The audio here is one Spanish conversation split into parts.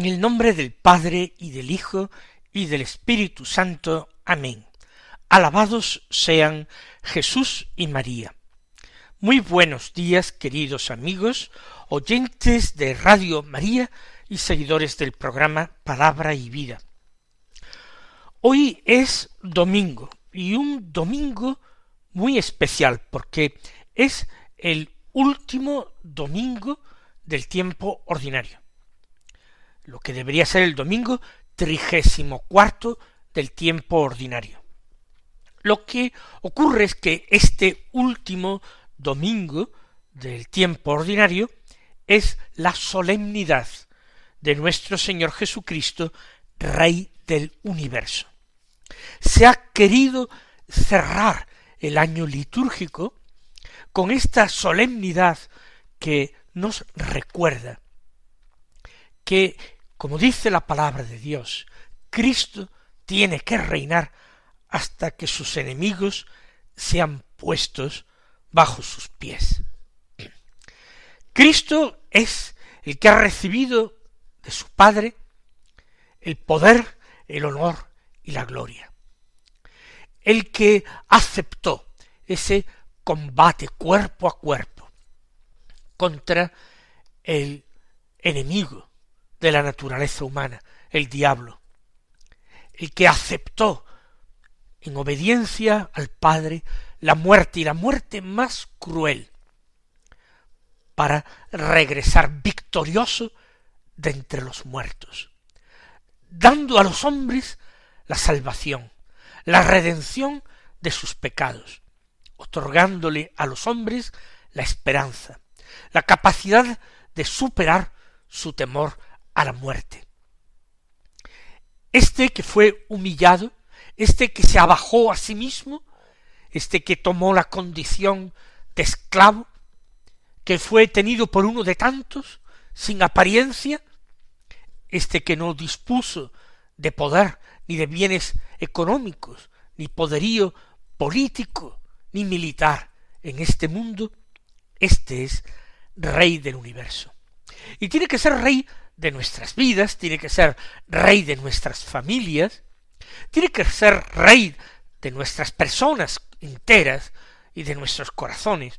En el nombre del Padre y del Hijo y del Espíritu Santo. Amén. Alabados sean Jesús y María. Muy buenos días, queridos amigos, oyentes de Radio María y seguidores del programa Palabra y Vida. Hoy es domingo y un domingo muy especial porque es el último domingo del tiempo ordinario lo que debería ser el domingo trigésimo cuarto del tiempo ordinario. Lo que ocurre es que este último domingo del tiempo ordinario es la solemnidad de nuestro Señor Jesucristo, Rey del universo. Se ha querido cerrar el año litúrgico con esta solemnidad que nos recuerda que como dice la palabra de Dios, Cristo tiene que reinar hasta que sus enemigos sean puestos bajo sus pies. Cristo es el que ha recibido de su Padre el poder, el honor y la gloria. El que aceptó ese combate cuerpo a cuerpo contra el enemigo de la naturaleza humana, el diablo, el que aceptó en obediencia al Padre la muerte y la muerte más cruel, para regresar victorioso de entre los muertos, dando a los hombres la salvación, la redención de sus pecados, otorgándole a los hombres la esperanza, la capacidad de superar su temor a la muerte. Este que fue humillado, este que se abajó a sí mismo, este que tomó la condición de esclavo, que fue tenido por uno de tantos, sin apariencia, este que no dispuso de poder ni de bienes económicos, ni poderío político, ni militar en este mundo, este es rey del universo. Y tiene que ser rey de nuestras vidas, tiene que ser rey de nuestras familias, tiene que ser rey de nuestras personas enteras y de nuestros corazones,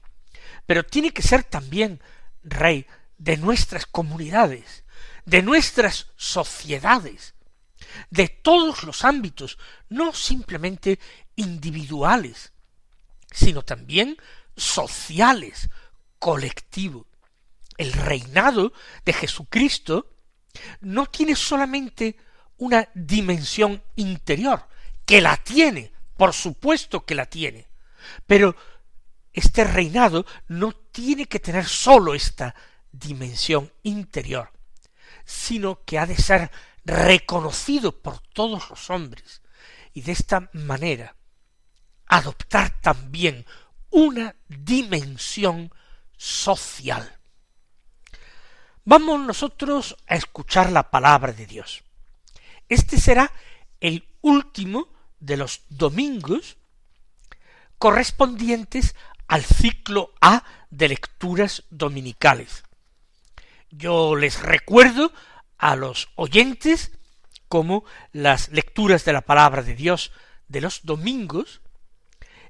pero tiene que ser también rey de nuestras comunidades, de nuestras sociedades, de todos los ámbitos, no simplemente individuales, sino también sociales, colectivos. El reinado de Jesucristo no tiene solamente una dimensión interior, que la tiene, por supuesto que la tiene, pero este reinado no tiene que tener sólo esta dimensión interior, sino que ha de ser reconocido por todos los hombres y de esta manera adoptar también una dimensión social. Vamos nosotros a escuchar la palabra de Dios. Este será el último de los domingos correspondientes al ciclo A de lecturas dominicales. Yo les recuerdo a los oyentes como las lecturas de la palabra de Dios de los domingos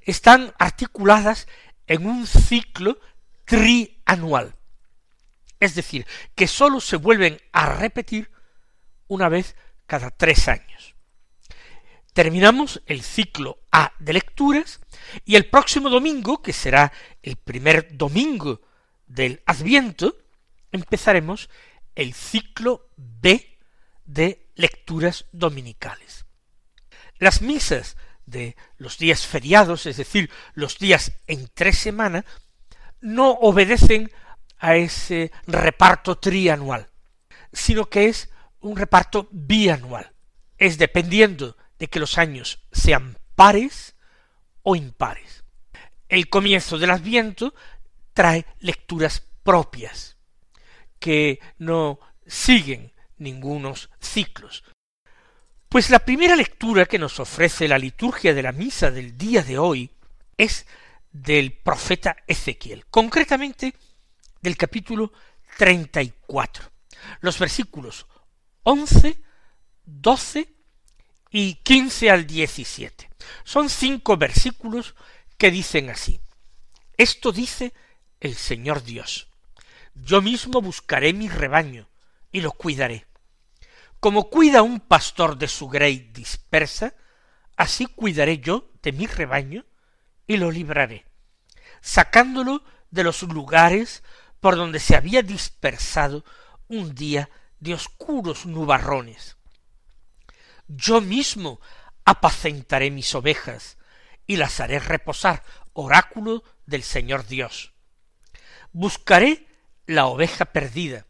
están articuladas en un ciclo trianual es decir, que sólo se vuelven a repetir una vez cada tres años. Terminamos el ciclo A de lecturas y el próximo domingo, que será el primer domingo del Adviento, empezaremos el ciclo B de lecturas dominicales. Las misas de los días feriados, es decir, los días entre semana, no obedecen a ese reparto trianual, sino que es un reparto bianual. Es dependiendo de que los años sean pares o impares. El comienzo del Adviento trae lecturas propias, que no siguen ningunos ciclos. Pues la primera lectura que nos ofrece la liturgia de la misa del día de hoy es del profeta Ezequiel, concretamente del capítulo 34, los versículos 11, 12 y 15 al 17. Son cinco versículos que dicen así. Esto dice el Señor Dios. Yo mismo buscaré mi rebaño y lo cuidaré. Como cuida un pastor de su grey dispersa, así cuidaré yo de mi rebaño y lo libraré, sacándolo de los lugares por donde se había dispersado un día de oscuros nubarrones. Yo mismo apacentaré mis ovejas y las haré reposar, oráculo del Señor Dios. Buscaré la oveja perdida,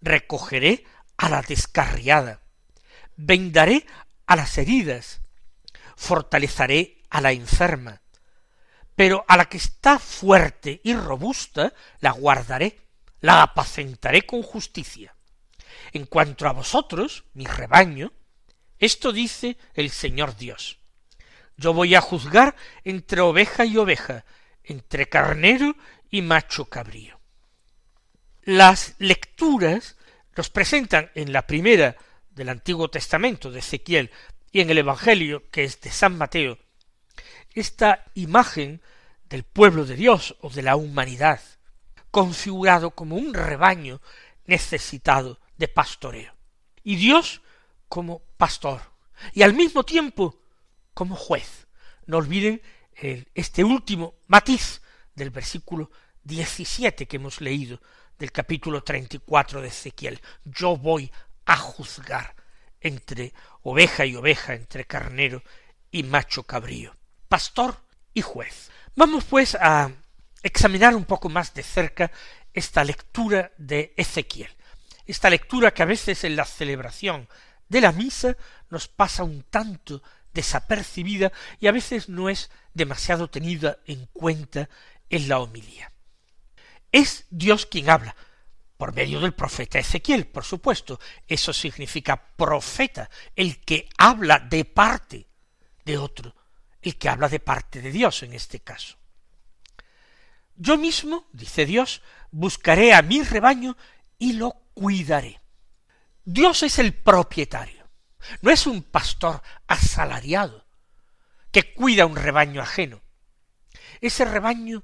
recogeré a la descarriada, vendaré a las heridas, fortaleceré a la enferma, pero a la que está fuerte y robusta la guardaré, la apacentaré con justicia. En cuanto a vosotros, mi rebaño, esto dice el Señor Dios. Yo voy a juzgar entre oveja y oveja, entre carnero y macho cabrío. Las lecturas nos presentan en la primera del Antiguo Testamento de Ezequiel y en el Evangelio que es de San Mateo esta imagen del pueblo de Dios o de la humanidad configurado como un rebaño necesitado de pastoreo y Dios como pastor y al mismo tiempo como juez. No olviden este último matiz del versículo 17 que hemos leído del capítulo 34 de Ezequiel. Yo voy a juzgar entre oveja y oveja, entre carnero y macho cabrío, pastor y juez. Vamos pues a examinar un poco más de cerca esta lectura de Ezequiel, esta lectura que a veces en la celebración de la misa nos pasa un tanto desapercibida y a veces no es demasiado tenida en cuenta en la homilía. Es Dios quien habla, por medio del profeta Ezequiel, por supuesto. Eso significa profeta, el que habla de parte de otro, el que habla de parte de Dios en este caso. Yo mismo, dice Dios, buscaré a mi rebaño y lo cuidaré. Dios es el propietario, no es un pastor asalariado que cuida un rebaño ajeno. Ese rebaño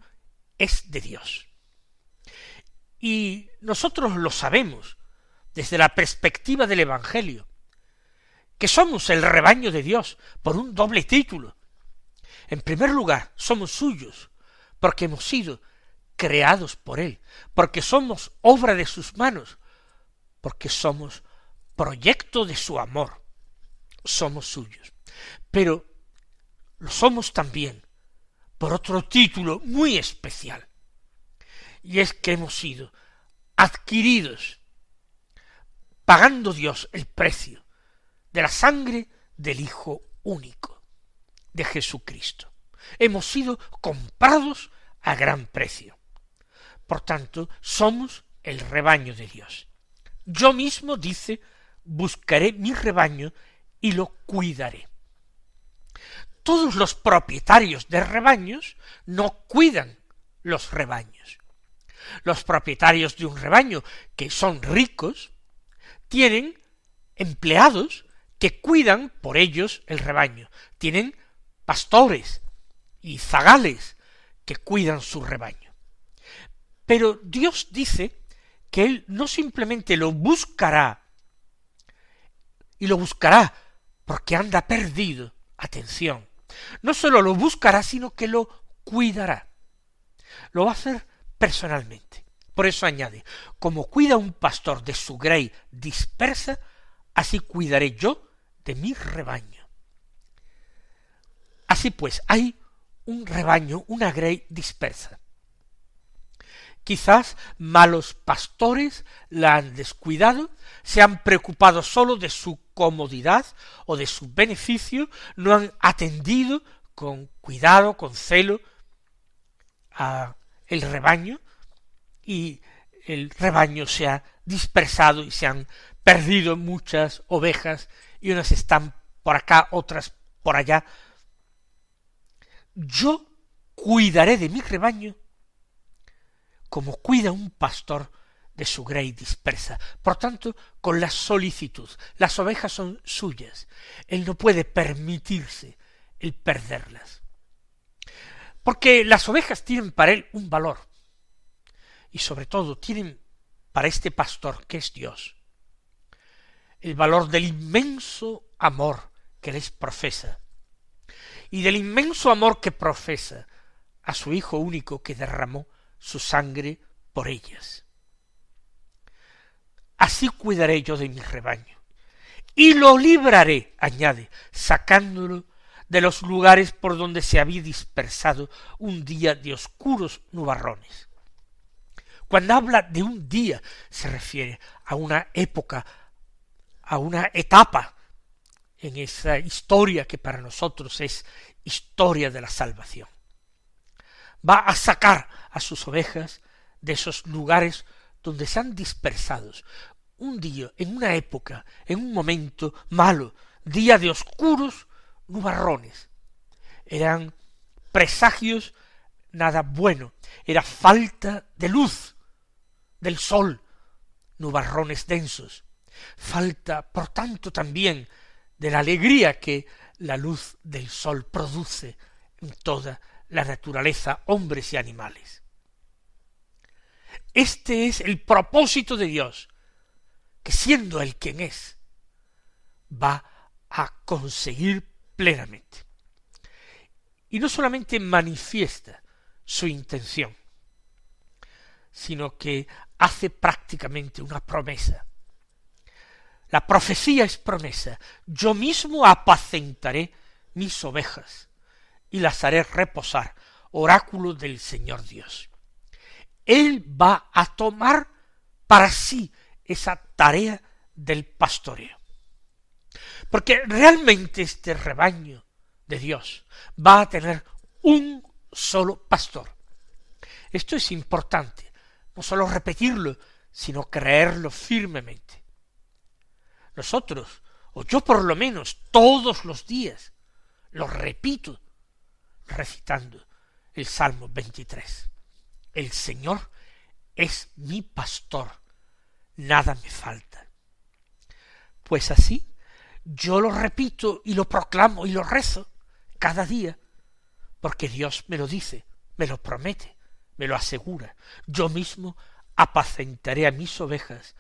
es de Dios. Y nosotros lo sabemos desde la perspectiva del Evangelio, que somos el rebaño de Dios por un doble título. En primer lugar, somos suyos, porque hemos sido creados por Él, porque somos obra de sus manos, porque somos proyecto de su amor, somos suyos. Pero lo somos también por otro título muy especial, y es que hemos sido adquiridos, pagando Dios el precio de la sangre del Hijo único, de Jesucristo. Hemos sido comprados a gran precio. Por tanto, somos el rebaño de Dios. Yo mismo, dice, buscaré mi rebaño y lo cuidaré. Todos los propietarios de rebaños no cuidan los rebaños. Los propietarios de un rebaño que son ricos tienen empleados que cuidan por ellos el rebaño. Tienen pastores y zagales que cuidan su rebaño. Pero Dios dice que Él no simplemente lo buscará, y lo buscará porque anda perdido, atención, no sólo lo buscará, sino que lo cuidará. Lo va a hacer personalmente. Por eso añade, como cuida un pastor de su grey dispersa, así cuidaré yo de mi rebaño. Así pues, hay un rebaño, una grey dispersa. Quizás malos pastores la han descuidado, se han preocupado sólo de su comodidad o de su beneficio, no han atendido con cuidado, con celo, a el rebaño, y el rebaño se ha dispersado y se han perdido muchas ovejas, y unas están por acá, otras por allá. Yo cuidaré de mi rebaño como cuida un pastor de su grey dispersa. Por tanto, con la solicitud. Las ovejas son suyas. Él no puede permitirse el perderlas. Porque las ovejas tienen para él un valor. Y sobre todo tienen para este pastor que es Dios el valor del inmenso amor que les profesa y del inmenso amor que profesa a su Hijo único que derramó su sangre por ellas. Así cuidaré yo de mi rebaño, y lo libraré, añade, sacándolo de los lugares por donde se había dispersado un día de oscuros nubarrones. Cuando habla de un día, se refiere a una época, a una etapa en esa historia que para nosotros es historia de la salvación va a sacar a sus ovejas de esos lugares donde se han dispersados. Un día, en una época, en un momento malo, día de oscuros nubarrones. Eran presagios nada bueno, era falta de luz del sol, nubarrones densos, falta, por tanto, también de la alegría que la luz del sol produce en toda la naturaleza, hombres y animales. Este es el propósito de Dios, que siendo el quien es, va a conseguir plenamente. Y no solamente manifiesta su intención, sino que hace prácticamente una promesa. La profecía es promesa. Yo mismo apacentaré mis ovejas y las haré reposar, oráculo del Señor Dios. Él va a tomar para sí esa tarea del pastoreo. Porque realmente este rebaño de Dios va a tener un solo pastor. Esto es importante, no solo repetirlo, sino creerlo firmemente. Nosotros, o yo por lo menos, todos los días, lo repito recitando el Salmo 23. El Señor es mi pastor, nada me falta. Pues así, yo lo repito y lo proclamo y lo rezo cada día, porque Dios me lo dice, me lo promete, me lo asegura. Yo mismo apacentaré a mis ovejas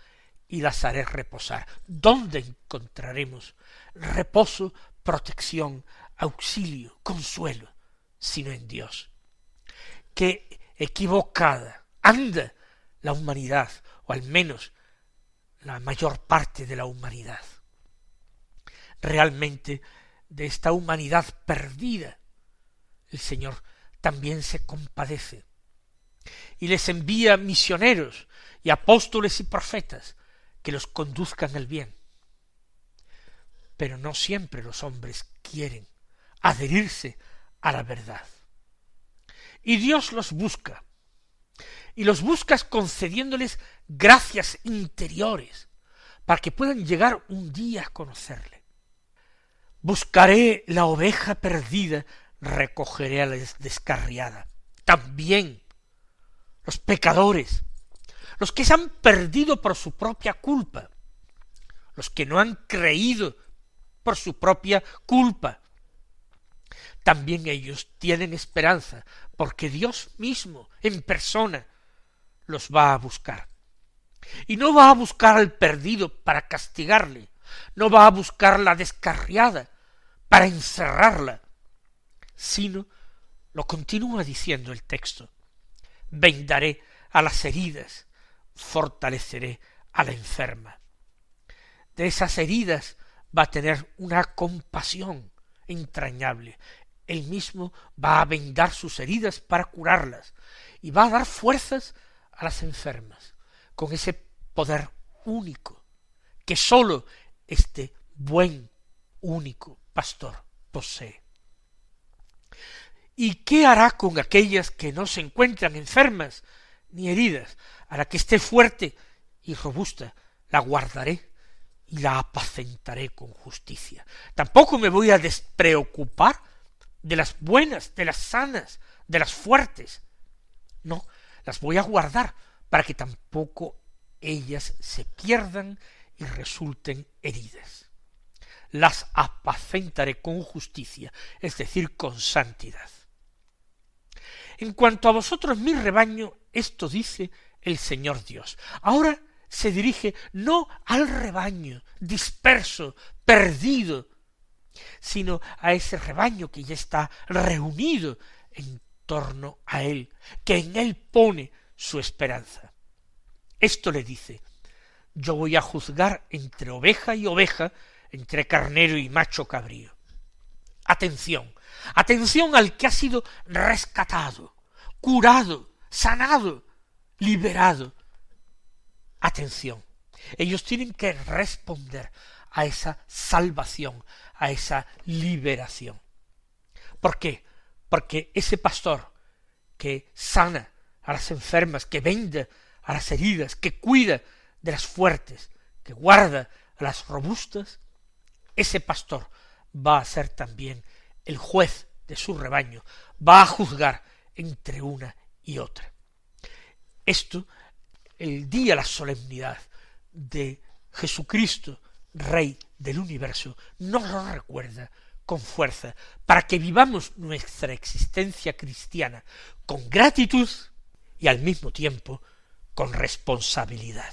y las haré reposar. ¿Dónde encontraremos reposo, protección, auxilio, consuelo? sino en Dios. Qué equivocada anda la humanidad, o al menos la mayor parte de la humanidad. Realmente de esta humanidad perdida, el Señor también se compadece y les envía misioneros y apóstoles y profetas que los conduzcan al bien. Pero no siempre los hombres quieren adherirse a la verdad. Y Dios los busca. Y los buscas concediéndoles gracias interiores para que puedan llegar un día a conocerle. Buscaré la oveja perdida, recogeré a la descarriada. También los pecadores, los que se han perdido por su propia culpa, los que no han creído por su propia culpa, también ellos tienen esperanza, porque Dios mismo, en persona, los va a buscar. Y no va a buscar al perdido para castigarle, no va a buscar la descarriada para encerrarla, sino, lo continúa diciendo el texto, vendaré a las heridas fortaleceré a la enferma. De esas heridas va a tener una compasión entrañable. Él mismo va a vendar sus heridas para curarlas y va a dar fuerzas a las enfermas con ese poder único que sólo este buen único pastor posee. ¿Y qué hará con aquellas que no se encuentran enfermas ni heridas? Hará que esté fuerte y robusta, la guardaré y la apacentaré con justicia. Tampoco me voy a despreocupar de las buenas, de las sanas, de las fuertes. No, las voy a guardar para que tampoco ellas se pierdan y resulten heridas. Las apacentaré con justicia, es decir, con santidad. En cuanto a vosotros, mi rebaño, esto dice el Señor Dios. Ahora se dirige no al rebaño disperso, perdido, sino a ese rebaño que ya está reunido en torno a él, que en él pone su esperanza. Esto le dice, yo voy a juzgar entre oveja y oveja, entre carnero y macho cabrío. Atención, atención al que ha sido rescatado, curado, sanado, liberado. Atención, ellos tienen que responder a esa salvación, a esa liberación. ¿Por qué? Porque ese pastor que sana a las enfermas, que vende a las heridas, que cuida de las fuertes, que guarda a las robustas, ese pastor va a ser también el juez de su rebaño, va a juzgar entre una y otra. Esto, el día, la solemnidad de Jesucristo, Rey del universo, nos lo recuerda con fuerza, para que vivamos nuestra existencia cristiana con gratitud y al mismo tiempo con responsabilidad.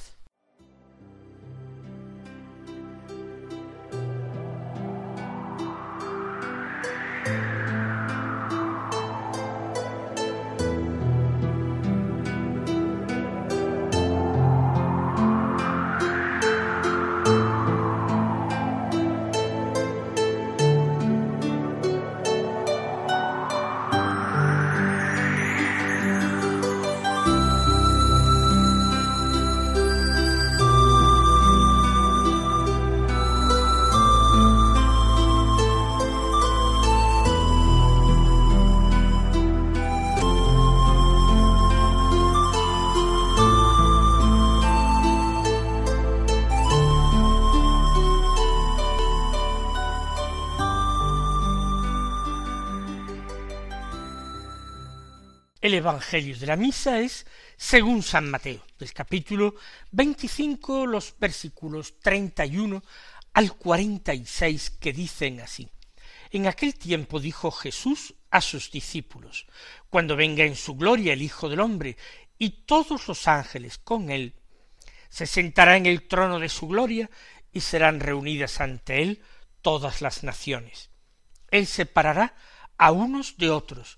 El Evangelio de la Misa es según San Mateo, del capítulo 25, los versículos 31 al 46, que dicen así. En aquel tiempo dijo Jesús a sus discípulos, cuando venga en su gloria el Hijo del Hombre y todos los ángeles con él, se sentará en el trono de su gloria y serán reunidas ante él todas las naciones. Él separará a unos de otros,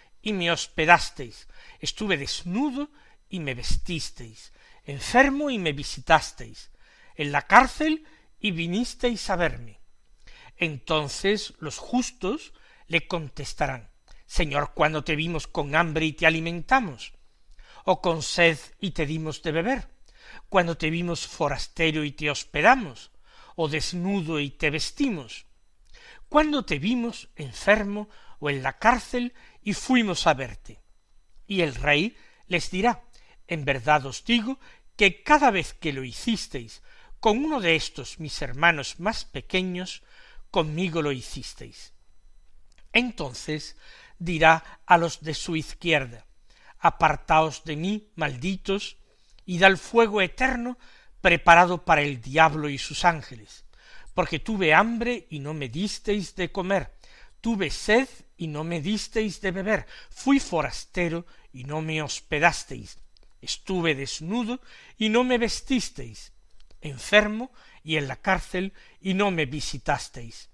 y me hospedasteis, estuve desnudo y me vestisteis, enfermo y me visitasteis, en la cárcel y vinisteis a verme. Entonces los justos le contestarán, Señor, cuando te vimos con hambre y te alimentamos? ¿O con sed y te dimos de beber? ¿Cuando te vimos forastero y te hospedamos? ¿O desnudo y te vestimos? ¿Cuándo te vimos enfermo o en la cárcel y fuimos a verte? Y el rey les dirá, en verdad os digo que cada vez que lo hicisteis con uno de estos mis hermanos más pequeños, conmigo lo hicisteis. Entonces dirá a los de su izquierda, apartaos de mí, malditos, y al fuego eterno preparado para el diablo y sus ángeles, porque tuve hambre y no me disteis de comer, tuve sed y no me disteis de beber, fui forastero y no me hospedasteis, estuve desnudo y no me vestisteis, enfermo y en la cárcel y no me visitasteis.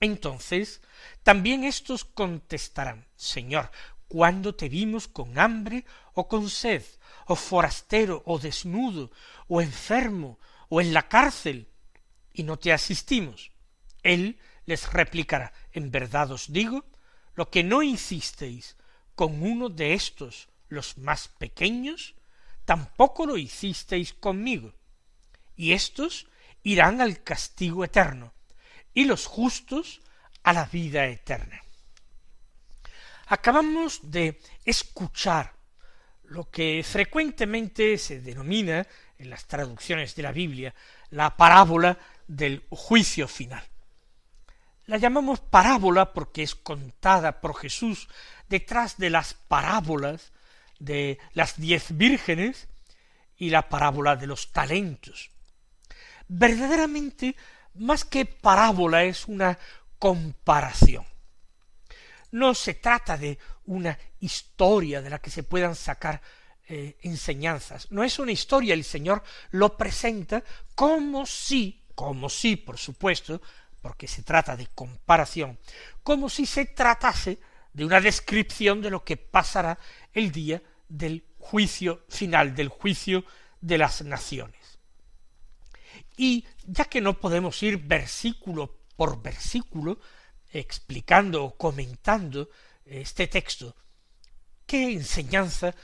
Entonces también éstos contestarán, Señor, ¿cuándo te vimos con hambre o con sed, o forastero, o desnudo, o enfermo, o en la cárcel, y no te asistimos? Él les replicará, en verdad os digo, lo que no hicisteis con uno de estos, los más pequeños, tampoco lo hicisteis conmigo. Y éstos irán al castigo eterno, y los justos a la vida eterna. Acabamos de escuchar lo que frecuentemente se denomina en las traducciones de la Biblia la parábola del juicio final. La llamamos parábola porque es contada por Jesús detrás de las parábolas de las diez vírgenes y la parábola de los talentos. Verdaderamente, más que parábola, es una comparación. No se trata de una historia de la que se puedan sacar eh, enseñanzas. No es una historia, el Señor lo presenta como si, como si, por supuesto, porque se trata de comparación, como si se tratase de una descripción de lo que pasará el día del juicio final, del juicio de las naciones. Y ya que no podemos ir versículo por versículo, explicando o comentando este texto, ¿qué enseñanza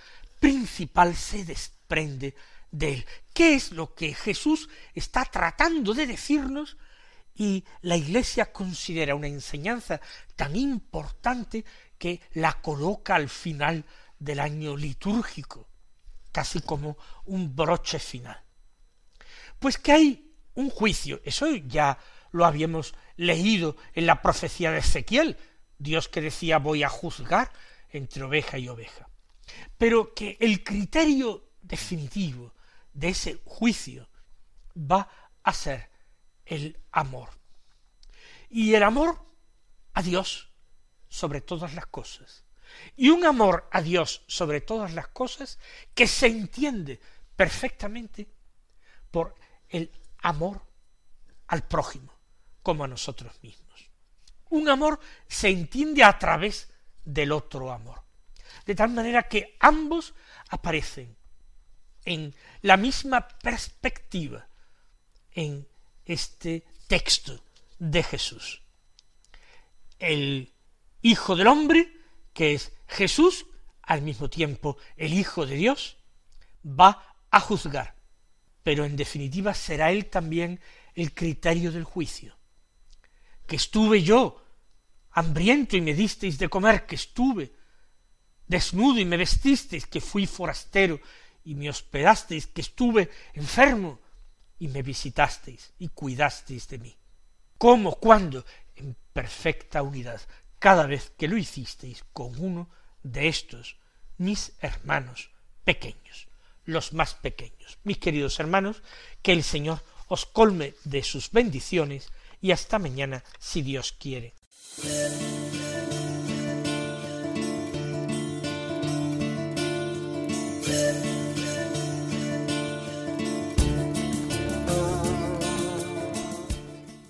principal se desprende de él? ¿Qué es lo que Jesús está tratando de decirnos y la Iglesia considera una enseñanza tan importante que la coloca al final del año litúrgico, casi como un broche final. Pues que hay un juicio, eso ya lo habíamos leído en la profecía de Ezequiel, Dios que decía voy a juzgar entre oveja y oveja. Pero que el criterio definitivo de ese juicio va a ser el amor. Y el amor a Dios sobre todas las cosas. Y un amor a Dios sobre todas las cosas que se entiende perfectamente por el amor al prójimo como a nosotros mismos. Un amor se entiende a través del otro amor. De tal manera que ambos aparecen en la misma perspectiva en este texto de Jesús. El Hijo del Hombre, que es Jesús, al mismo tiempo el Hijo de Dios, va a juzgar, pero en definitiva será Él también el criterio del juicio que estuve yo hambriento y me disteis de comer, que estuve desnudo y me vestisteis, que fui forastero y me hospedasteis, que estuve enfermo y me visitasteis y cuidasteis de mí. ¿Cómo? ¿Cuándo? En perfecta unidad, cada vez que lo hicisteis con uno de estos, mis hermanos pequeños, los más pequeños. Mis queridos hermanos, que el Señor os colme de sus bendiciones y hasta mañana si Dios quiere.